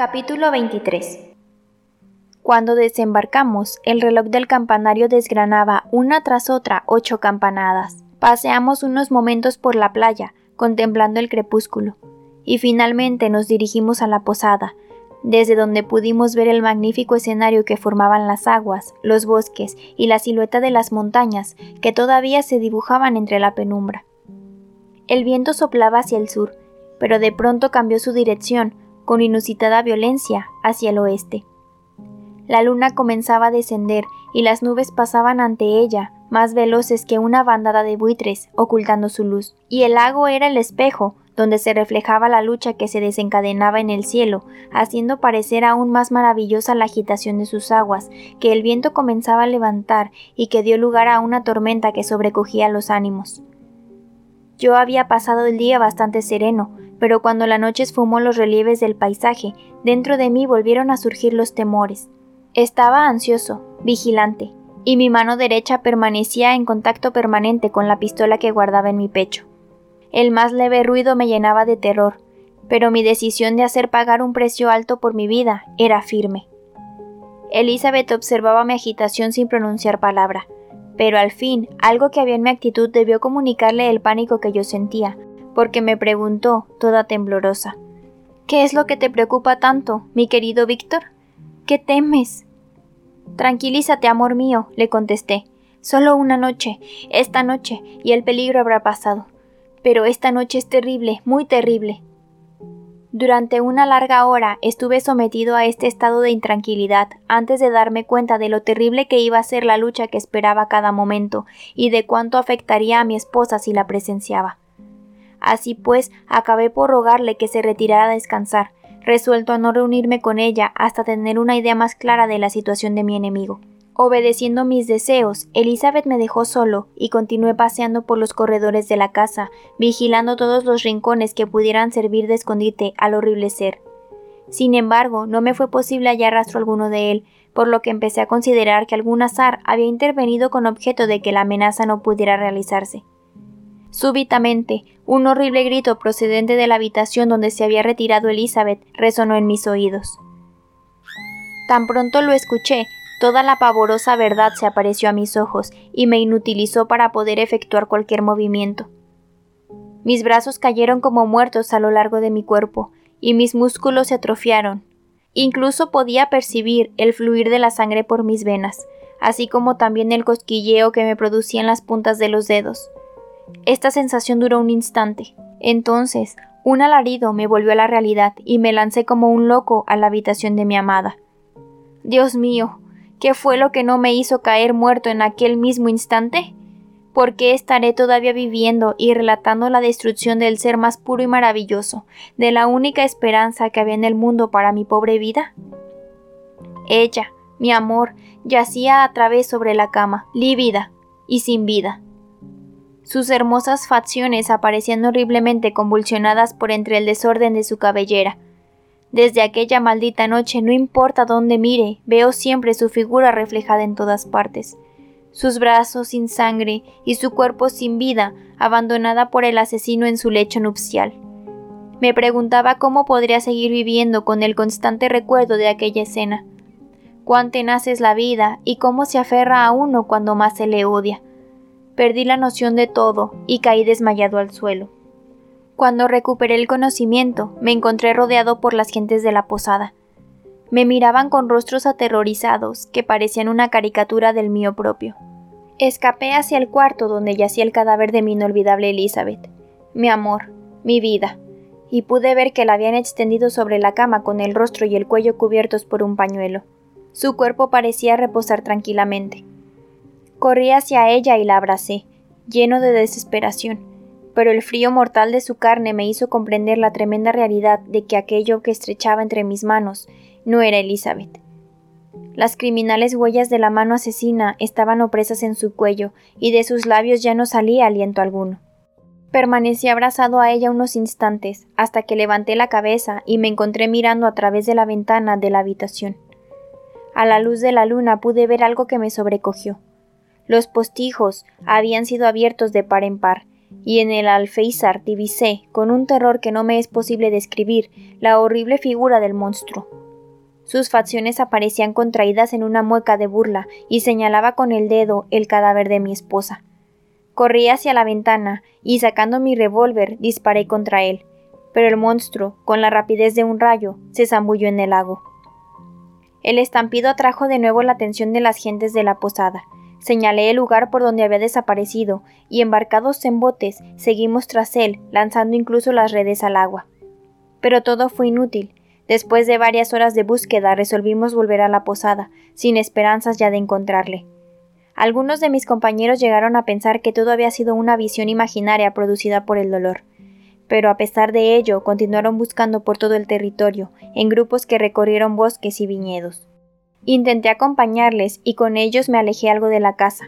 Capítulo 23 Cuando desembarcamos, el reloj del campanario desgranaba una tras otra ocho campanadas. Paseamos unos momentos por la playa, contemplando el crepúsculo, y finalmente nos dirigimos a la posada, desde donde pudimos ver el magnífico escenario que formaban las aguas, los bosques y la silueta de las montañas que todavía se dibujaban entre la penumbra. El viento soplaba hacia el sur, pero de pronto cambió su dirección, con inusitada violencia, hacia el oeste. La luna comenzaba a descender y las nubes pasaban ante ella, más veloces que una bandada de buitres, ocultando su luz, y el lago era el espejo, donde se reflejaba la lucha que se desencadenaba en el cielo, haciendo parecer aún más maravillosa la agitación de sus aguas, que el viento comenzaba a levantar y que dio lugar a una tormenta que sobrecogía los ánimos. Yo había pasado el día bastante sereno, pero cuando la noche esfumó los relieves del paisaje, dentro de mí volvieron a surgir los temores. Estaba ansioso, vigilante, y mi mano derecha permanecía en contacto permanente con la pistola que guardaba en mi pecho. El más leve ruido me llenaba de terror, pero mi decisión de hacer pagar un precio alto por mi vida era firme. Elizabeth observaba mi agitación sin pronunciar palabra, pero al fin algo que había en mi actitud debió comunicarle el pánico que yo sentía, porque me preguntó, toda temblorosa ¿Qué es lo que te preocupa tanto, mi querido Víctor? ¿Qué temes? Tranquilízate, amor mío, le contesté. Solo una noche, esta noche, y el peligro habrá pasado. Pero esta noche es terrible, muy terrible. Durante una larga hora estuve sometido a este estado de intranquilidad antes de darme cuenta de lo terrible que iba a ser la lucha que esperaba cada momento y de cuánto afectaría a mi esposa si la presenciaba. Así pues, acabé por rogarle que se retirara a descansar, resuelto a no reunirme con ella hasta tener una idea más clara de la situación de mi enemigo. Obedeciendo mis deseos, Elizabeth me dejó solo y continué paseando por los corredores de la casa, vigilando todos los rincones que pudieran servir de escondite al horrible ser. Sin embargo, no me fue posible hallar rastro alguno de él, por lo que empecé a considerar que algún azar había intervenido con objeto de que la amenaza no pudiera realizarse. Súbitamente, un horrible grito procedente de la habitación donde se había retirado Elizabeth resonó en mis oídos. Tan pronto lo escuché, Toda la pavorosa verdad se apareció a mis ojos y me inutilizó para poder efectuar cualquier movimiento. Mis brazos cayeron como muertos a lo largo de mi cuerpo, y mis músculos se atrofiaron. Incluso podía percibir el fluir de la sangre por mis venas, así como también el cosquilleo que me producían las puntas de los dedos. Esta sensación duró un instante. Entonces, un alarido me volvió a la realidad y me lancé como un loco a la habitación de mi amada. Dios mío, ¿Qué fue lo que no me hizo caer muerto en aquel mismo instante? ¿Por qué estaré todavía viviendo y relatando la destrucción del ser más puro y maravilloso, de la única esperanza que había en el mundo para mi pobre vida? Ella, mi amor, yacía a través sobre la cama, lívida y sin vida. Sus hermosas facciones aparecían horriblemente convulsionadas por entre el desorden de su cabellera. Desde aquella maldita noche, no importa dónde mire, veo siempre su figura reflejada en todas partes. Sus brazos sin sangre y su cuerpo sin vida, abandonada por el asesino en su lecho nupcial. Me preguntaba cómo podría seguir viviendo con el constante recuerdo de aquella escena. Cuán tenaz es la vida y cómo se aferra a uno cuando más se le odia. Perdí la noción de todo y caí desmayado al suelo. Cuando recuperé el conocimiento, me encontré rodeado por las gentes de la posada. Me miraban con rostros aterrorizados que parecían una caricatura del mío propio. Escapé hacia el cuarto donde yacía el cadáver de mi inolvidable Elizabeth, mi amor, mi vida, y pude ver que la habían extendido sobre la cama con el rostro y el cuello cubiertos por un pañuelo. Su cuerpo parecía reposar tranquilamente. Corrí hacia ella y la abracé, lleno de desesperación, pero el frío mortal de su carne me hizo comprender la tremenda realidad de que aquello que estrechaba entre mis manos no era Elizabeth. Las criminales huellas de la mano asesina estaban opresas en su cuello, y de sus labios ya no salía aliento alguno. Permanecí abrazado a ella unos instantes, hasta que levanté la cabeza y me encontré mirando a través de la ventana de la habitación. A la luz de la luna pude ver algo que me sobrecogió. Los postijos habían sido abiertos de par en par, y en el alféizar divisé, con un terror que no me es posible describir, la horrible figura del monstruo. Sus facciones aparecían contraídas en una mueca de burla y señalaba con el dedo el cadáver de mi esposa. Corrí hacia la ventana y sacando mi revólver disparé contra él, pero el monstruo, con la rapidez de un rayo, se zambulló en el lago. El estampido atrajo de nuevo la atención de las gentes de la posada, Señalé el lugar por donde había desaparecido, y embarcados en botes, seguimos tras él, lanzando incluso las redes al agua. Pero todo fue inútil. Después de varias horas de búsqueda resolvimos volver a la posada, sin esperanzas ya de encontrarle. Algunos de mis compañeros llegaron a pensar que todo había sido una visión imaginaria producida por el dolor. Pero a pesar de ello, continuaron buscando por todo el territorio, en grupos que recorrieron bosques y viñedos. Intenté acompañarles y con ellos me alejé algo de la casa,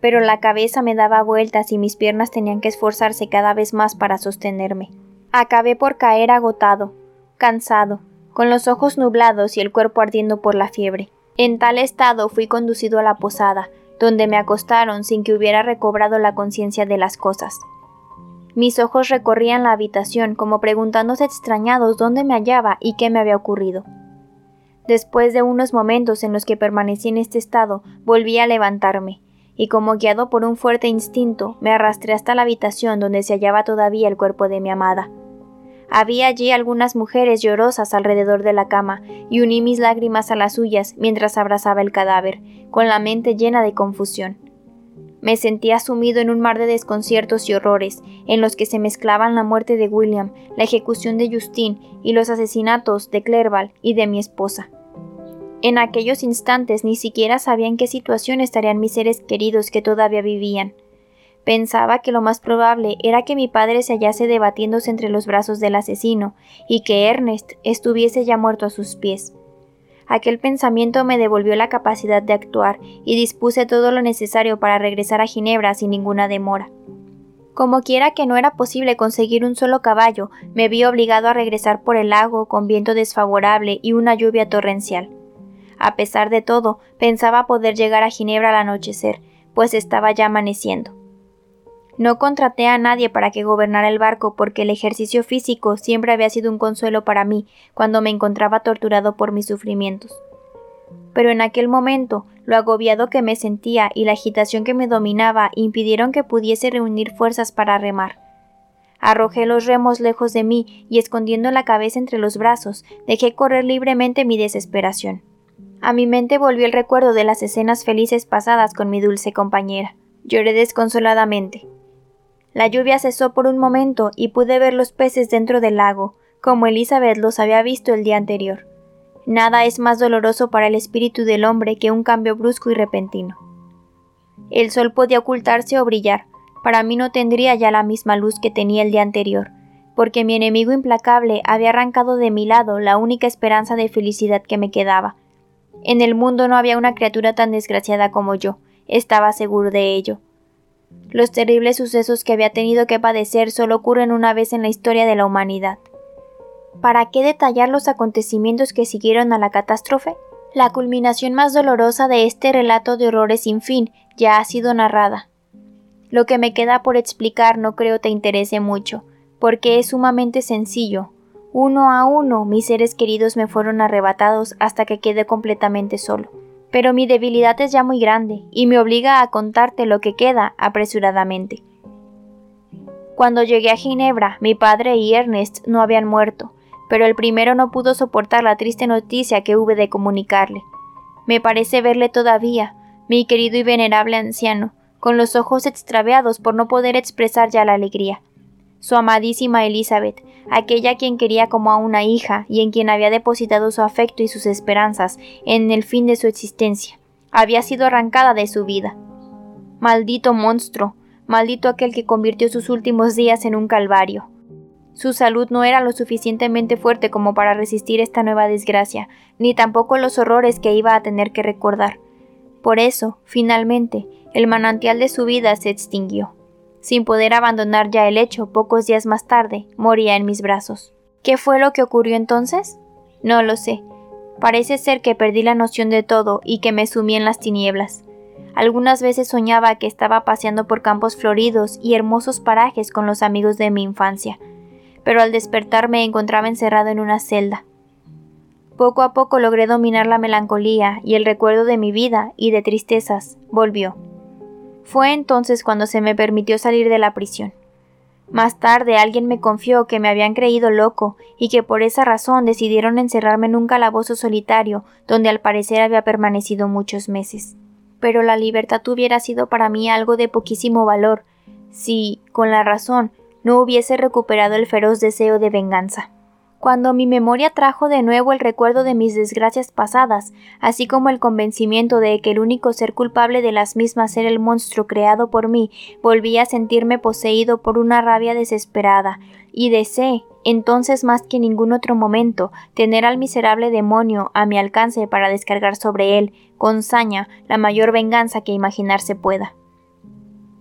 pero la cabeza me daba vueltas y mis piernas tenían que esforzarse cada vez más para sostenerme. Acabé por caer agotado, cansado, con los ojos nublados y el cuerpo ardiendo por la fiebre. En tal estado fui conducido a la posada, donde me acostaron sin que hubiera recobrado la conciencia de las cosas. Mis ojos recorrían la habitación como preguntándose extrañados dónde me hallaba y qué me había ocurrido. Después de unos momentos en los que permanecí en este estado, volví a levantarme, y como guiado por un fuerte instinto, me arrastré hasta la habitación donde se hallaba todavía el cuerpo de mi amada. Había allí algunas mujeres llorosas alrededor de la cama, y uní mis lágrimas a las suyas mientras abrazaba el cadáver, con la mente llena de confusión. Me sentía sumido en un mar de desconciertos y horrores, en los que se mezclaban la muerte de William, la ejecución de Justine y los asesinatos de Clerval y de mi esposa. En aquellos instantes ni siquiera sabía en qué situación estarían mis seres queridos que todavía vivían. Pensaba que lo más probable era que mi padre se hallase debatiéndose entre los brazos del asesino y que Ernest estuviese ya muerto a sus pies. Aquel pensamiento me devolvió la capacidad de actuar y dispuse todo lo necesario para regresar a Ginebra sin ninguna demora. Como quiera que no era posible conseguir un solo caballo, me vi obligado a regresar por el lago con viento desfavorable y una lluvia torrencial. A pesar de todo, pensaba poder llegar a Ginebra al anochecer, pues estaba ya amaneciendo. No contraté a nadie para que gobernara el barco porque el ejercicio físico siempre había sido un consuelo para mí cuando me encontraba torturado por mis sufrimientos. Pero en aquel momento, lo agobiado que me sentía y la agitación que me dominaba impidieron que pudiese reunir fuerzas para remar. Arrojé los remos lejos de mí y escondiendo la cabeza entre los brazos, dejé correr libremente mi desesperación. A mi mente volvió el recuerdo de las escenas felices pasadas con mi dulce compañera. Lloré desconsoladamente. La lluvia cesó por un momento y pude ver los peces dentro del lago, como Elizabeth los había visto el día anterior. Nada es más doloroso para el espíritu del hombre que un cambio brusco y repentino. El sol podía ocultarse o brillar, para mí no tendría ya la misma luz que tenía el día anterior, porque mi enemigo implacable había arrancado de mi lado la única esperanza de felicidad que me quedaba, En el mundo no había una criatura tan desgraciada como yo, estaba seguro de ello. Los terribles sucesos que había tenido que padecer solo ocurren una vez en la historia de la humanidad. ¿Para qué detallar los acontecimientos que siguieron a la catástrofe? La culminación más dolorosa de este relato de horrores sin fin ya ha sido narrada. Lo que me queda por explicar no creo te interese mucho, porque es sumamente sencillo. Uno a uno mis seres queridos me fueron arrebatados hasta que quedé completamente solo. Pero mi debilidad es ya muy grande y me obliga a contarte lo que queda apresuradamente. Cuando llegué a Ginebra, mi padre y Ernest no habían muerto, pero el primero no pudo soportar la triste noticia que hube de comunicarle. Me parece verle todavía, mi querido y venerable anciano, con los ojos extraviados por no poder expresar ya la alegría. Su amadísima Elizabeth, aquella quien quería como a una hija y en quien había depositado su afecto y sus esperanzas en el fin de su existencia, había sido arrancada de su vida. Maldito monstruo, maldito aquel que convirtió sus últimos días en un calvario. Su salud no era lo suficientemente fuerte como para resistir esta nueva desgracia, ni tampoco los horrores que iba a tener que recordar. Por eso, finalmente, el manantial de su vida se extinguió. Sin poder abandonar ya el hecho, pocos días más tarde, moría en mis brazos. ¿Qué fue lo que ocurrió entonces? No lo sé. Parece ser que perdí la noción de todo y que me sumí en las tinieblas. Algunas veces soñaba que estaba paseando por campos floridos y hermosos parajes con los amigos de mi infancia, pero al despertar me encontraba encerrado en una celda. Poco a poco logré dominar la melancolía y el recuerdo de mi vida y de tristezas volvió. Fue entonces cuando se me permitió salir de la prisión. Más tarde alguien me confió que me habían creído loco y que por esa razón decidieron encerrarme en un calabozo solitario donde al parecer había permanecido muchos meses. Pero la libertad hubiera sido para mí algo de poquísimo valor si, con la razón, no hubiese recuperado el feroz deseo de venganza. Cuando mi memoria trajo de nuevo el recuerdo de mis desgracias pasadas, así como el convencimiento de que el único ser culpable de las mismas era el monstruo creado por mí, volví a sentirme poseído por una rabia desesperada, y deseé, entonces más que en ningún otro momento, tener al miserable demonio a mi alcance para descargar sobre él, con saña, la mayor venganza que imaginarse pueda.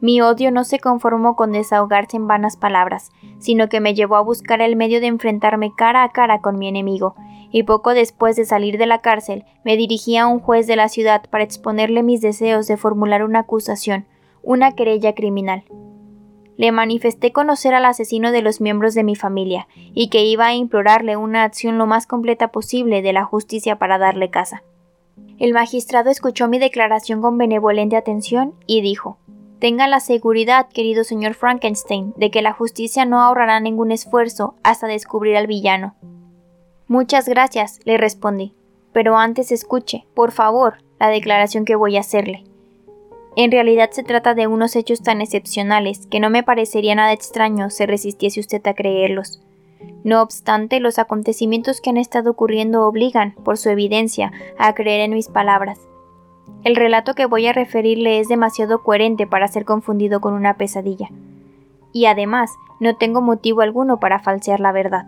Mi odio no se conformó con desahogarse en vanas palabras, sino que me llevó a buscar el medio de enfrentarme cara a cara con mi enemigo, y poco después de salir de la cárcel me dirigí a un juez de la ciudad para exponerle mis deseos de formular una acusación, una querella criminal. Le manifesté conocer al asesino de los miembros de mi familia, y que iba a implorarle una acción lo más completa posible de la justicia para darle casa. El magistrado escuchó mi declaración con benevolente atención y dijo Tenga la seguridad, querido señor Frankenstein, de que la justicia no ahorrará ningún esfuerzo hasta descubrir al villano. Muchas gracias, le respondí. Pero antes escuche, por favor, la declaración que voy a hacerle. En realidad se trata de unos hechos tan excepcionales que no me parecería nada extraño si resistiese usted a creerlos. No obstante, los acontecimientos que han estado ocurriendo obligan, por su evidencia, a creer en mis palabras. El relato que voy a referirle es demasiado coherente para ser confundido con una pesadilla. Y además, no tengo motivo alguno para falsear la verdad.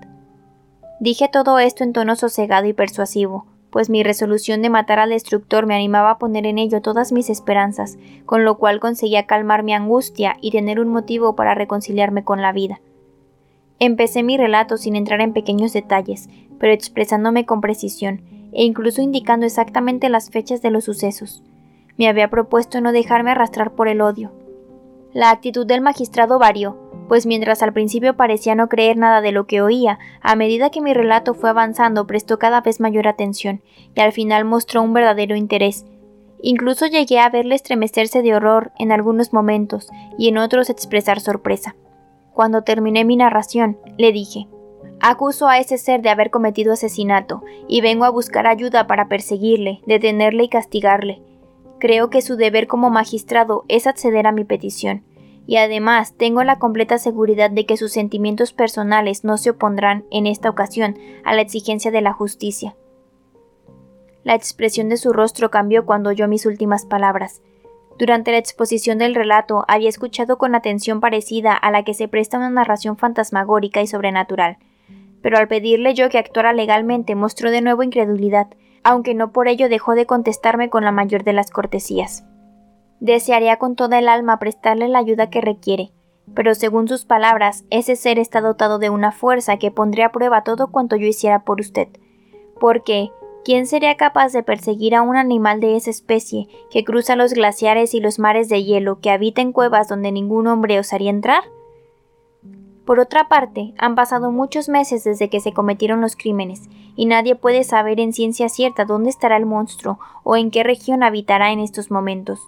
Dije todo esto en tono sosegado y persuasivo, pues mi resolución de matar al destructor me animaba a poner en ello todas mis esperanzas, con lo cual conseguía calmar mi angustia y tener un motivo para reconciliarme con la vida. Empecé mi relato sin entrar en pequeños detalles, pero expresándome con precisión, e incluso indicando exactamente las fechas de los sucesos. Me había propuesto no dejarme arrastrar por el odio. La actitud del magistrado varió, pues mientras al principio parecía no creer nada de lo que oía, a medida que mi relato fue avanzando prestó cada vez mayor atención, y al final mostró un verdadero interés. Incluso llegué a verle estremecerse de horror en algunos momentos y en otros expresar sorpresa. Cuando terminé mi narración, le dije Acuso a ese ser de haber cometido asesinato, y vengo a buscar ayuda para perseguirle, detenerle y castigarle. Creo que su deber como magistrado es acceder a mi petición, y además tengo la completa seguridad de que sus sentimientos personales no se opondrán en esta ocasión a la exigencia de la justicia. La expresión de su rostro cambió cuando oyó mis últimas palabras. Durante la exposición del relato había escuchado con atención parecida a la que se presta una narración fantasmagórica y sobrenatural, pero al pedirle yo que actuara legalmente mostró de nuevo incredulidad, aunque no por ello dejó de contestarme con la mayor de las cortesías. Desearía con toda el alma prestarle la ayuda que requiere, pero según sus palabras, ese ser está dotado de una fuerza que pondría a prueba todo cuanto yo hiciera por usted. Porque, ¿quién sería capaz de perseguir a un animal de esa especie que cruza los glaciares y los mares de hielo, que habita en cuevas donde ningún hombre osaría entrar? Por otra parte, han pasado muchos meses desde que se cometieron los crímenes, y nadie puede saber en ciencia cierta dónde estará el monstruo o en qué región habitará en estos momentos.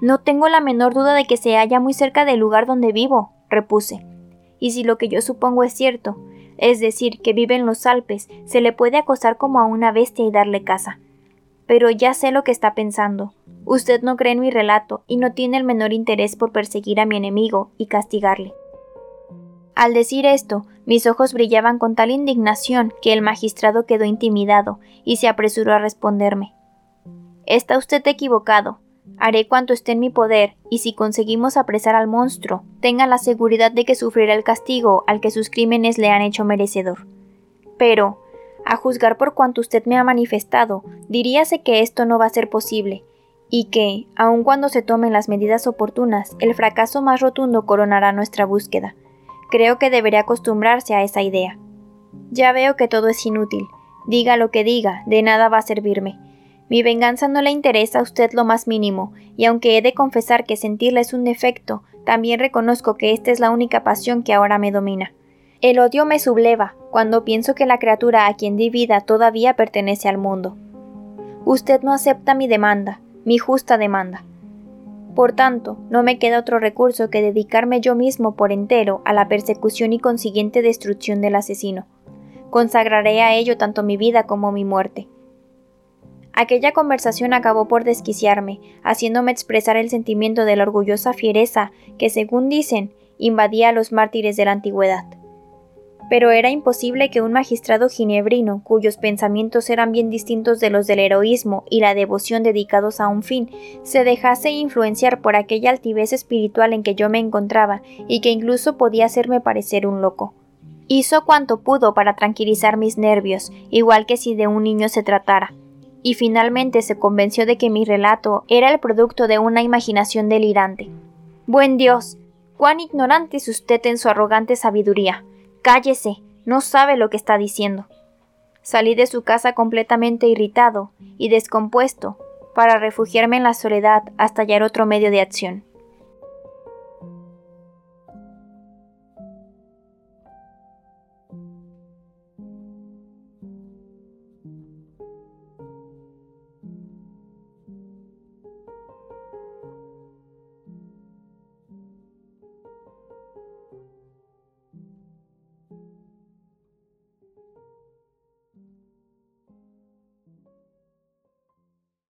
No tengo la menor duda de que se halla muy cerca del lugar donde vivo, repuse. Y si lo que yo supongo es cierto, es decir, que vive en los Alpes, se le puede acosar como a una bestia y darle caza. Pero ya sé lo que está pensando. Usted no cree en mi relato y no tiene el menor interés por perseguir a mi enemigo y castigarle. Al decir esto, mis ojos brillaban con tal indignación que el magistrado quedó intimidado y se apresuró a responderme. Está usted equivocado. Haré cuanto esté en mi poder, y si conseguimos apresar al monstruo, tenga la seguridad de que sufrirá el castigo al que sus crímenes le han hecho merecedor. Pero, a juzgar por cuanto usted me ha manifestado, diríase que esto no va a ser posible, y que, aun cuando se tomen las medidas oportunas, el fracaso más rotundo coronará nuestra búsqueda. Creo que debería acostumbrarse a esa idea. Ya veo que todo es inútil. Diga lo que diga, de nada va a servirme. Mi venganza no le interesa a usted lo más mínimo, y aunque he de confesar que sentirla es un defecto, también reconozco que esta es la única pasión que ahora me domina. El odio me subleva cuando pienso que la criatura a quien di vida todavía pertenece al mundo. Usted no acepta mi demanda, mi justa demanda. Por tanto, no me queda otro recurso que dedicarme yo mismo por entero a la persecución y consiguiente destrucción del asesino. Consagraré a ello tanto mi vida como mi muerte. Aquella conversación acabó por desquiciarme, haciéndome expresar el sentimiento de la orgullosa fiereza que, según dicen, invadía a los mártires de la antigüedad. Pero era imposible que un magistrado ginebrino, cuyos pensamientos eran bien distintos de los del heroísmo y la devoción dedicados a un fin, se dejase influenciar por aquella altivez espiritual en que yo me encontraba y que incluso podía hacerme parecer un loco. Hizo cuanto pudo para tranquilizar mis nervios, igual que si de un niño se tratara, y finalmente se convenció de que mi relato era el producto de una imaginación delirante. Buen Dios, cuán ignorante es usted en su arrogante sabiduría. Cállese, no sabe lo que está diciendo. Salí de su casa completamente irritado y descompuesto para refugiarme en la soledad hasta hallar otro medio de acción.